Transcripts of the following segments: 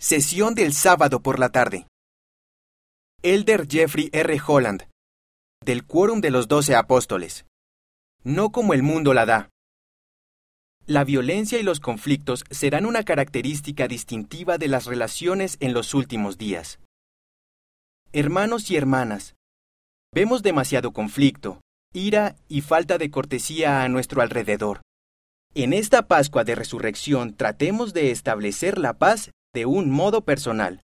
Sesión del sábado por la tarde. Elder Jeffrey R. Holland, del Quórum de los Doce Apóstoles. No como el mundo la da. La violencia y los conflictos serán una característica distintiva de las relaciones en los últimos días. Hermanos y hermanas, vemos demasiado conflicto, ira y falta de cortesía a nuestro alrededor. En esta Pascua de Resurrección tratemos de establecer la paz de un modo personal,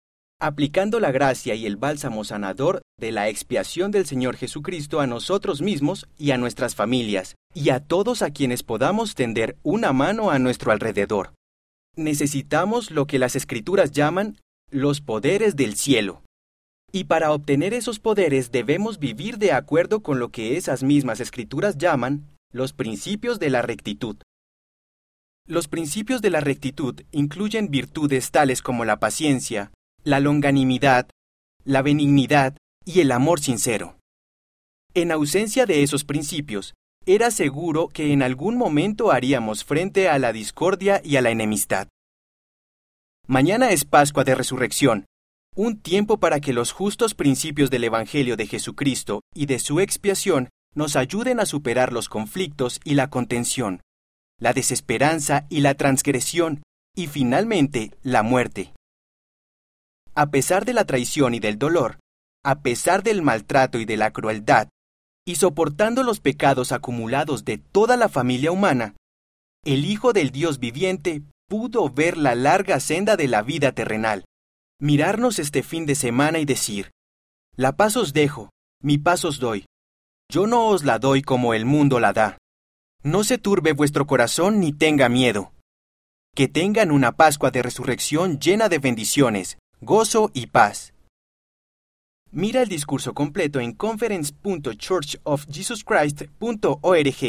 aplicando la gracia y el bálsamo sanador de la expiación del Señor Jesucristo a nosotros mismos y a nuestras familias, y a todos a quienes podamos tender una mano a nuestro alrededor. Necesitamos lo que las escrituras llaman los poderes del cielo. Y para obtener esos poderes debemos vivir de acuerdo con lo que esas mismas escrituras llaman los principios de la rectitud. Los principios de la rectitud incluyen virtudes tales como la paciencia, la longanimidad, la benignidad y el amor sincero. En ausencia de esos principios, era seguro que en algún momento haríamos frente a la discordia y a la enemistad. Mañana es Pascua de Resurrección, un tiempo para que los justos principios del Evangelio de Jesucristo y de su expiación nos ayuden a superar los conflictos y la contención, la desesperanza y la transgresión, y finalmente la muerte. A pesar de la traición y del dolor, a pesar del maltrato y de la crueldad, y soportando los pecados acumulados de toda la familia humana, el Hijo del Dios viviente pudo ver la larga senda de la vida terrenal, mirarnos este fin de semana y decir, La paz os dejo, mi paz os doy. Yo no os la doy como el mundo la da. No se turbe vuestro corazón ni tenga miedo. Que tengan una Pascua de Resurrección llena de bendiciones, gozo y paz. Mira el discurso completo en conference.churchofjesuschrist.org.